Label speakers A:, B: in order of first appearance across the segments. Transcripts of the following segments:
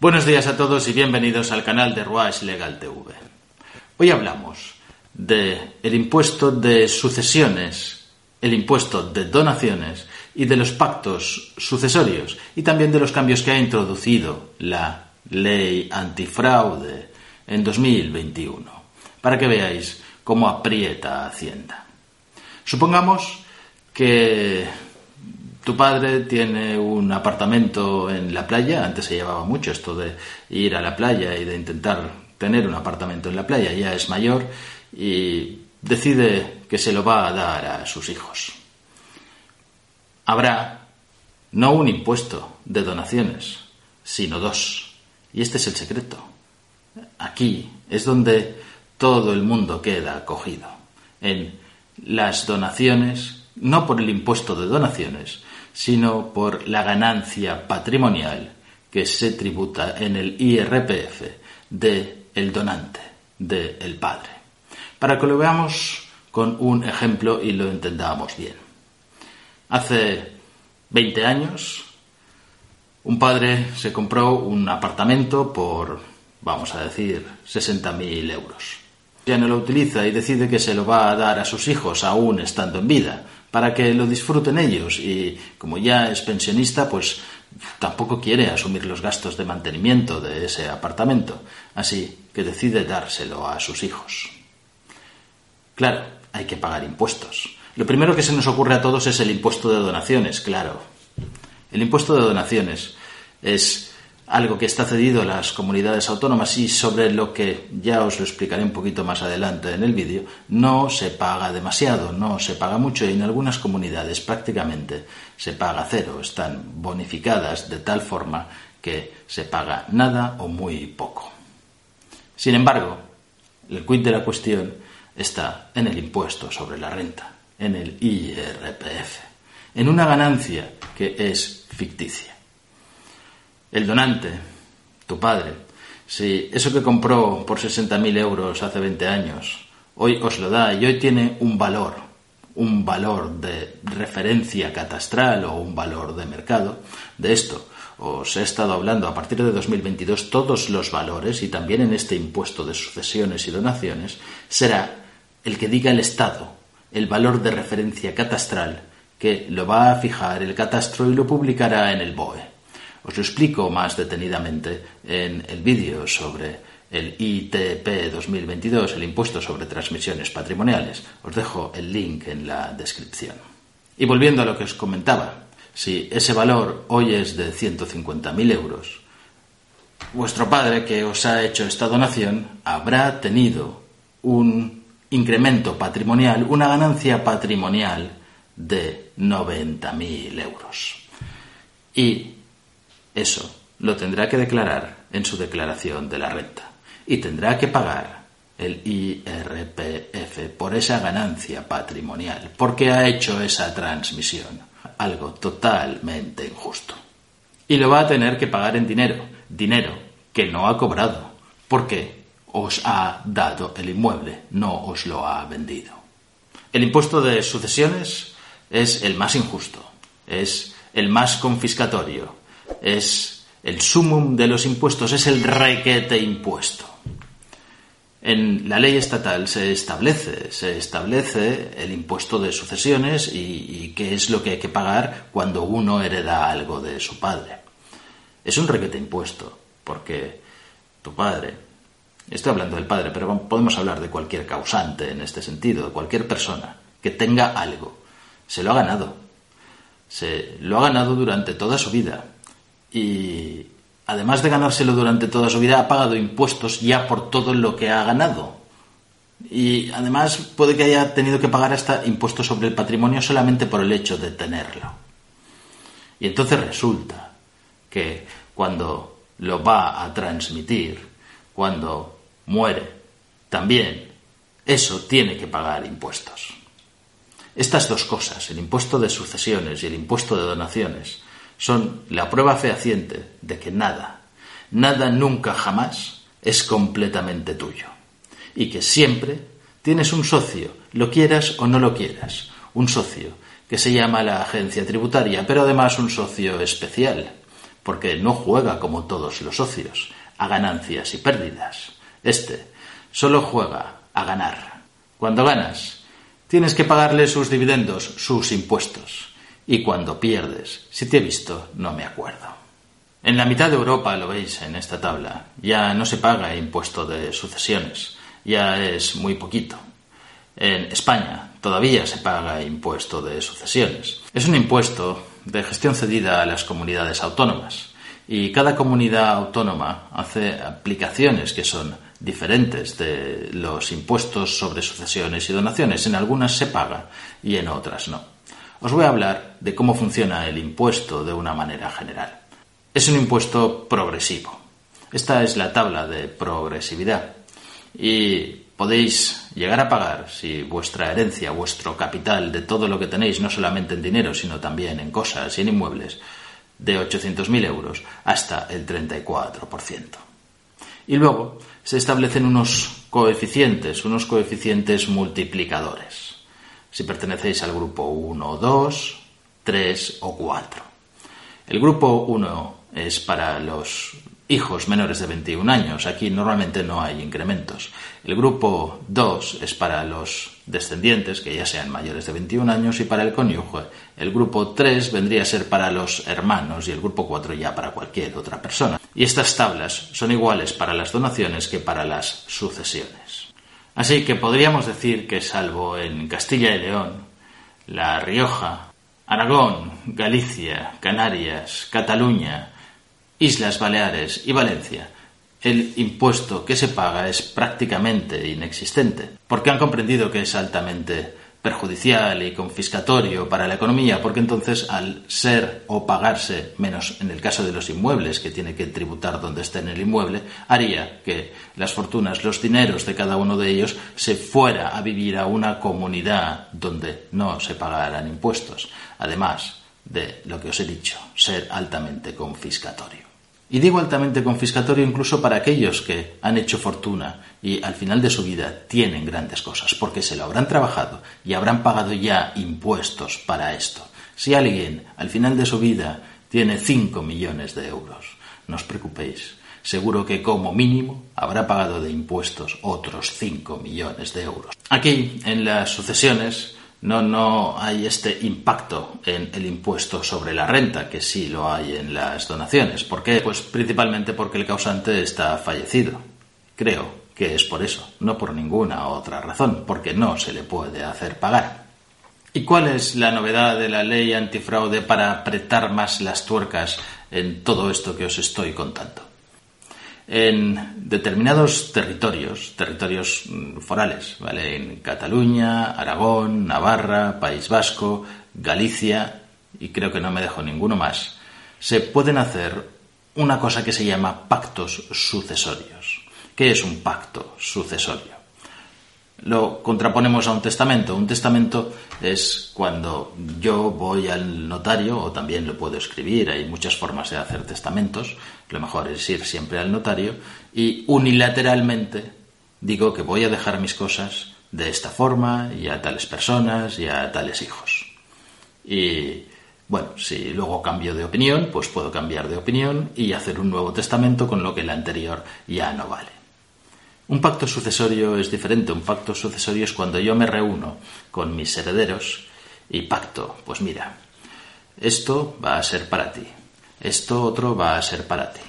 A: Buenos días a todos y bienvenidos al canal de Ruach Legal TV. Hoy hablamos de el impuesto de sucesiones, el impuesto de donaciones y de los pactos sucesorios y también de los cambios que ha introducido la ley antifraude en 2021, para que veáis cómo aprieta Hacienda. Supongamos que tu padre tiene un apartamento en la playa, antes se llevaba mucho esto de ir a la playa y de intentar tener un apartamento en la playa, ya es mayor y decide que se lo va a dar a sus hijos. Habrá no un impuesto de donaciones, sino dos. Y este es el secreto. Aquí es donde todo el mundo queda acogido. En las donaciones, no por el impuesto de donaciones, sino por la ganancia patrimonial que se tributa en el IRPF de el donante, del el padre. Para que lo veamos con un ejemplo y lo entendamos bien. Hace 20 años, un padre se compró un apartamento por, vamos a decir, 60.000 euros. Ya no lo utiliza y decide que se lo va a dar a sus hijos aún estando en vida, para que lo disfruten ellos y como ya es pensionista, pues tampoco quiere asumir los gastos de mantenimiento de ese apartamento, así que decide dárselo a sus hijos. Claro, hay que pagar impuestos. Lo primero que se nos ocurre a todos es el impuesto de donaciones, claro. El impuesto de donaciones es algo que está cedido a las comunidades autónomas y sobre lo que ya os lo explicaré un poquito más adelante en el vídeo, no se paga demasiado, no se paga mucho y en algunas comunidades prácticamente se paga cero, están bonificadas de tal forma que se paga nada o muy poco. Sin embargo, el quid de la cuestión está en el impuesto sobre la renta, en el IRPF, en una ganancia que es ficticia el donante, tu padre, si eso que compró por 60.000 euros hace 20 años, hoy os lo da y hoy tiene un valor, un valor de referencia catastral o un valor de mercado, de esto os he estado hablando a partir de 2022 todos los valores y también en este impuesto de sucesiones y donaciones será el que diga el Estado, el valor de referencia catastral que lo va a fijar el catastro y lo publicará en el BOE. Os lo explico más detenidamente en el vídeo sobre el ITP 2022, el impuesto sobre transmisiones patrimoniales. Os dejo el link en la descripción. Y volviendo a lo que os comentaba, si ese valor hoy es de 150.000 euros, vuestro padre que os ha hecho esta donación habrá tenido un incremento patrimonial, una ganancia patrimonial de 90.000 euros. Y eso lo tendrá que declarar en su declaración de la renta y tendrá que pagar el IRPF por esa ganancia patrimonial, porque ha hecho esa transmisión, algo totalmente injusto. Y lo va a tener que pagar en dinero, dinero que no ha cobrado, porque os ha dado el inmueble, no os lo ha vendido. El impuesto de sucesiones es el más injusto, es el más confiscatorio, es el sumum de los impuestos, es el requete impuesto. En la ley estatal se establece, se establece el impuesto de sucesiones y, qué es lo que hay que pagar cuando uno hereda algo de su padre. Es un requete impuesto, porque tu padre, estoy hablando del padre, pero podemos hablar de cualquier causante en este sentido, de cualquier persona que tenga algo, se lo ha ganado. Se lo ha ganado durante toda su vida y además de ganárselo durante toda su vida, ha pagado impuestos ya por todo lo que ha ganado. Y además puede que haya tenido que pagar hasta impuestos sobre el patrimonio solamente por el hecho de tenerlo. Y entonces resulta que cuando lo va a transmitir cuando muere. También eso tiene que pagar impuestos. Estas dos cosas, el impuesto de sucesiones y el impuesto de donaciones, son la prueba fehaciente de que nada, nada nunca jamás es completamente tuyo. Y que siempre tienes un socio, lo quieras o no lo quieras, un socio que se llama la agencia tributaria, pero además un socio especial, porque no juega como todos los socios, a ganancias y pérdidas. Este solo juega a ganar. Cuando ganas, tienes que pagarle sus dividendos, sus impuestos. Y cuando pierdes, si te he visto, no me acuerdo. En la mitad de Europa, lo veis en esta tabla, ya no se paga impuesto de sucesiones, ya es muy poquito. En España todavía se paga impuesto de sucesiones. Es un impuesto de gestión cedida a las comunidades autónomas y cada comunidad autónoma hace aplicaciones que son diferentes de los impuestos sobre sucesiones y donaciones. En algunas se paga y en otras no. Os voy a hablar de cómo funciona el impuesto de una manera general. Es un impuesto progresivo. Esta es la tabla de progresividad. Y podéis llegar a pagar si vuestra herencia, vuestro capital de todo lo que tenéis, no solamente en dinero, sino también en cosas y en inmuebles, de 800.000 euros hasta el 34%. Y luego se establecen unos coeficientes, unos coeficientes multiplicadores. Si pertenecéis al grupo 1, 2, 3 o 4. El grupo 1 es para los hijos menores de 21 años. Aquí normalmente no hay incrementos. El grupo 2 es para los descendientes, que ya sean mayores de 21 años, y para el cónyuge. El grupo 3 vendría a ser para los hermanos y el grupo 4 ya para cualquier otra persona. Y estas tablas son iguales para las donaciones que para las sucesiones. Así que podríamos decir que salvo en Castilla y León, La Rioja, Aragón, Galicia, Canarias, Cataluña, Islas Baleares y Valencia, el impuesto que se paga es prácticamente inexistente, porque han comprendido que es altamente perjudicial y confiscatorio para la economía, porque entonces al ser o pagarse menos en el caso de los inmuebles, que tiene que tributar donde esté en el inmueble, haría que las fortunas, los dineros de cada uno de ellos se fuera a vivir a una comunidad donde no se pagaran impuestos, además de lo que os he dicho, ser altamente confiscatorio. Y digo altamente confiscatorio incluso para aquellos que han hecho fortuna y al final de su vida tienen grandes cosas, porque se lo habrán trabajado y habrán pagado ya impuestos para esto. Si alguien al final de su vida tiene 5 millones de euros, no os preocupéis, seguro que como mínimo habrá pagado de impuestos otros 5 millones de euros. Aquí, en las sucesiones, no, no hay este impacto en el impuesto sobre la renta, que sí lo hay en las donaciones. ¿Por qué? Pues principalmente porque el causante está fallecido. Creo que es por eso, no por ninguna otra razón, porque no se le puede hacer pagar. ¿Y cuál es la novedad de la ley antifraude para apretar más las tuercas en todo esto que os estoy contando? En determinados territorios, territorios mm, forales, ¿vale? En Cataluña, Aragón, Navarra, País Vasco, Galicia, y creo que no me dejo ninguno más, se pueden hacer una cosa que se llama pactos sucesorios. ¿Qué es un pacto sucesorio? Lo contraponemos a un testamento. Un testamento es cuando yo voy al notario, o también lo puedo escribir, hay muchas formas de hacer testamentos, lo mejor es ir siempre al notario, y unilateralmente digo que voy a dejar mis cosas de esta forma y a tales personas y a tales hijos. Y bueno, si luego cambio de opinión, pues puedo cambiar de opinión y hacer un nuevo testamento con lo que el anterior ya no vale. Un pacto sucesorio es diferente. Un pacto sucesorio es cuando yo me reúno con mis herederos y pacto, pues mira, esto va a ser para ti, esto otro va a ser para ti.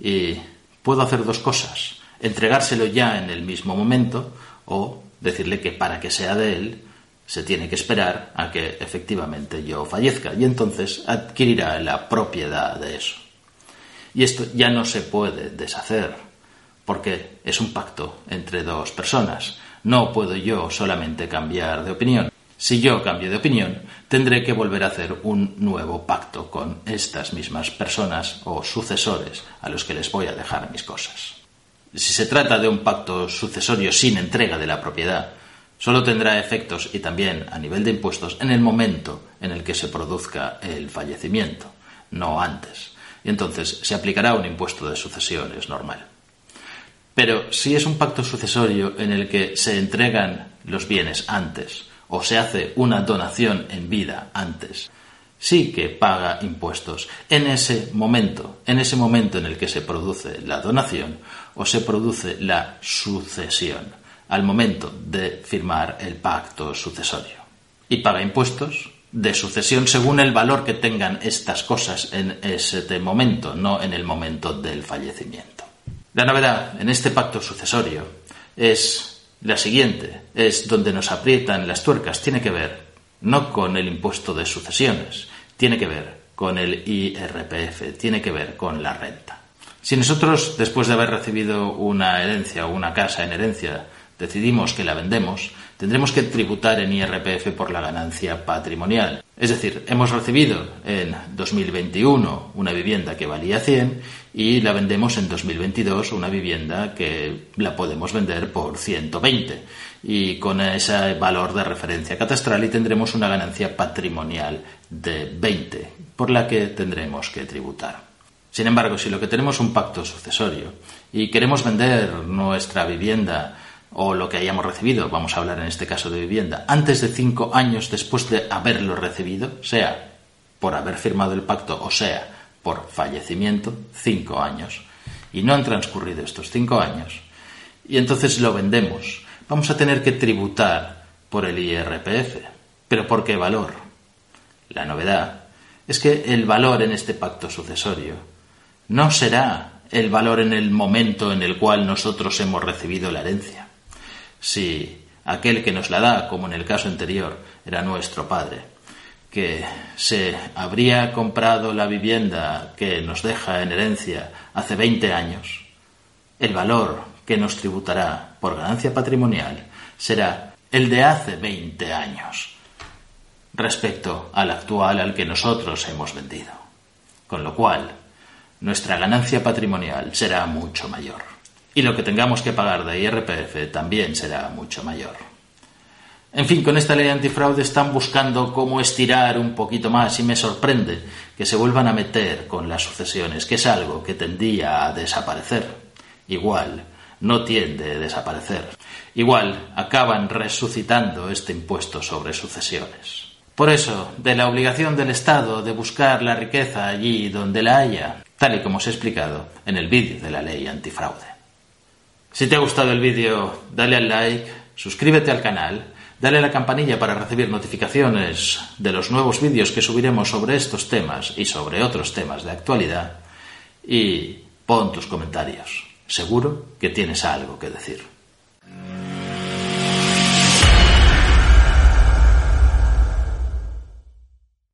A: Y puedo hacer dos cosas, entregárselo ya en el mismo momento o decirle que para que sea de él se tiene que esperar a que efectivamente yo fallezca y entonces adquirirá la propiedad de eso. Y esto ya no se puede deshacer porque es un pacto entre dos personas. No puedo yo solamente cambiar de opinión. Si yo cambio de opinión, tendré que volver a hacer un nuevo pacto con estas mismas personas o sucesores a los que les voy a dejar mis cosas. Si se trata de un pacto sucesorio sin entrega de la propiedad, solo tendrá efectos y también a nivel de impuestos en el momento en el que se produzca el fallecimiento, no antes. Y entonces se aplicará un impuesto de sucesiones normal. Pero si es un pacto sucesorio en el que se entregan los bienes antes o se hace una donación en vida antes, sí que paga impuestos en ese momento, en ese momento en el que se produce la donación o se produce la sucesión, al momento de firmar el pacto sucesorio. Y paga impuestos de sucesión según el valor que tengan estas cosas en ese momento, no en el momento del fallecimiento. La novedad en este pacto sucesorio es la siguiente, es donde nos aprietan las tuercas, tiene que ver no con el impuesto de sucesiones, tiene que ver con el IRPF, tiene que ver con la renta. Si nosotros, después de haber recibido una herencia o una casa en herencia, decidimos que la vendemos, tendremos que tributar en IRPF por la ganancia patrimonial. Es decir, hemos recibido en 2021 una vivienda que valía 100 y la vendemos en 2022 una vivienda que la podemos vender por 120 y con ese valor de referencia catastral y tendremos una ganancia patrimonial de 20 por la que tendremos que tributar. Sin embargo, si lo que tenemos es un pacto sucesorio y queremos vender nuestra vivienda o lo que hayamos recibido, vamos a hablar en este caso de vivienda, antes de cinco años después de haberlo recibido, sea por haber firmado el pacto o sea por fallecimiento, cinco años, y no han transcurrido estos cinco años, y entonces lo vendemos, vamos a tener que tributar por el IRPF. ¿Pero por qué valor? La novedad es que el valor en este pacto sucesorio no será el valor en el momento en el cual nosotros hemos recibido la herencia si aquel que nos la da, como en el caso anterior, era nuestro padre, que se habría comprado la vivienda que nos deja en herencia hace 20 años, el valor que nos tributará por ganancia patrimonial será el de hace 20 años respecto al actual al que nosotros hemos vendido. Con lo cual, nuestra ganancia patrimonial será mucho mayor y lo que tengamos que pagar de IRPF también será mucho mayor. En fin, con esta ley antifraude están buscando cómo estirar un poquito más y me sorprende que se vuelvan a meter con las sucesiones, que es algo que tendía a desaparecer. Igual, no tiende a desaparecer. Igual, acaban resucitando este impuesto sobre sucesiones. Por eso, de la obligación del Estado de buscar la riqueza allí donde la haya, tal y como os he explicado en el vídeo de la ley antifraude. Si te ha gustado el vídeo, dale al like, suscríbete al canal, dale la campanilla para recibir notificaciones de los nuevos vídeos que subiremos sobre estos temas y sobre otros temas de actualidad y pon tus comentarios. Seguro que tienes algo que decir.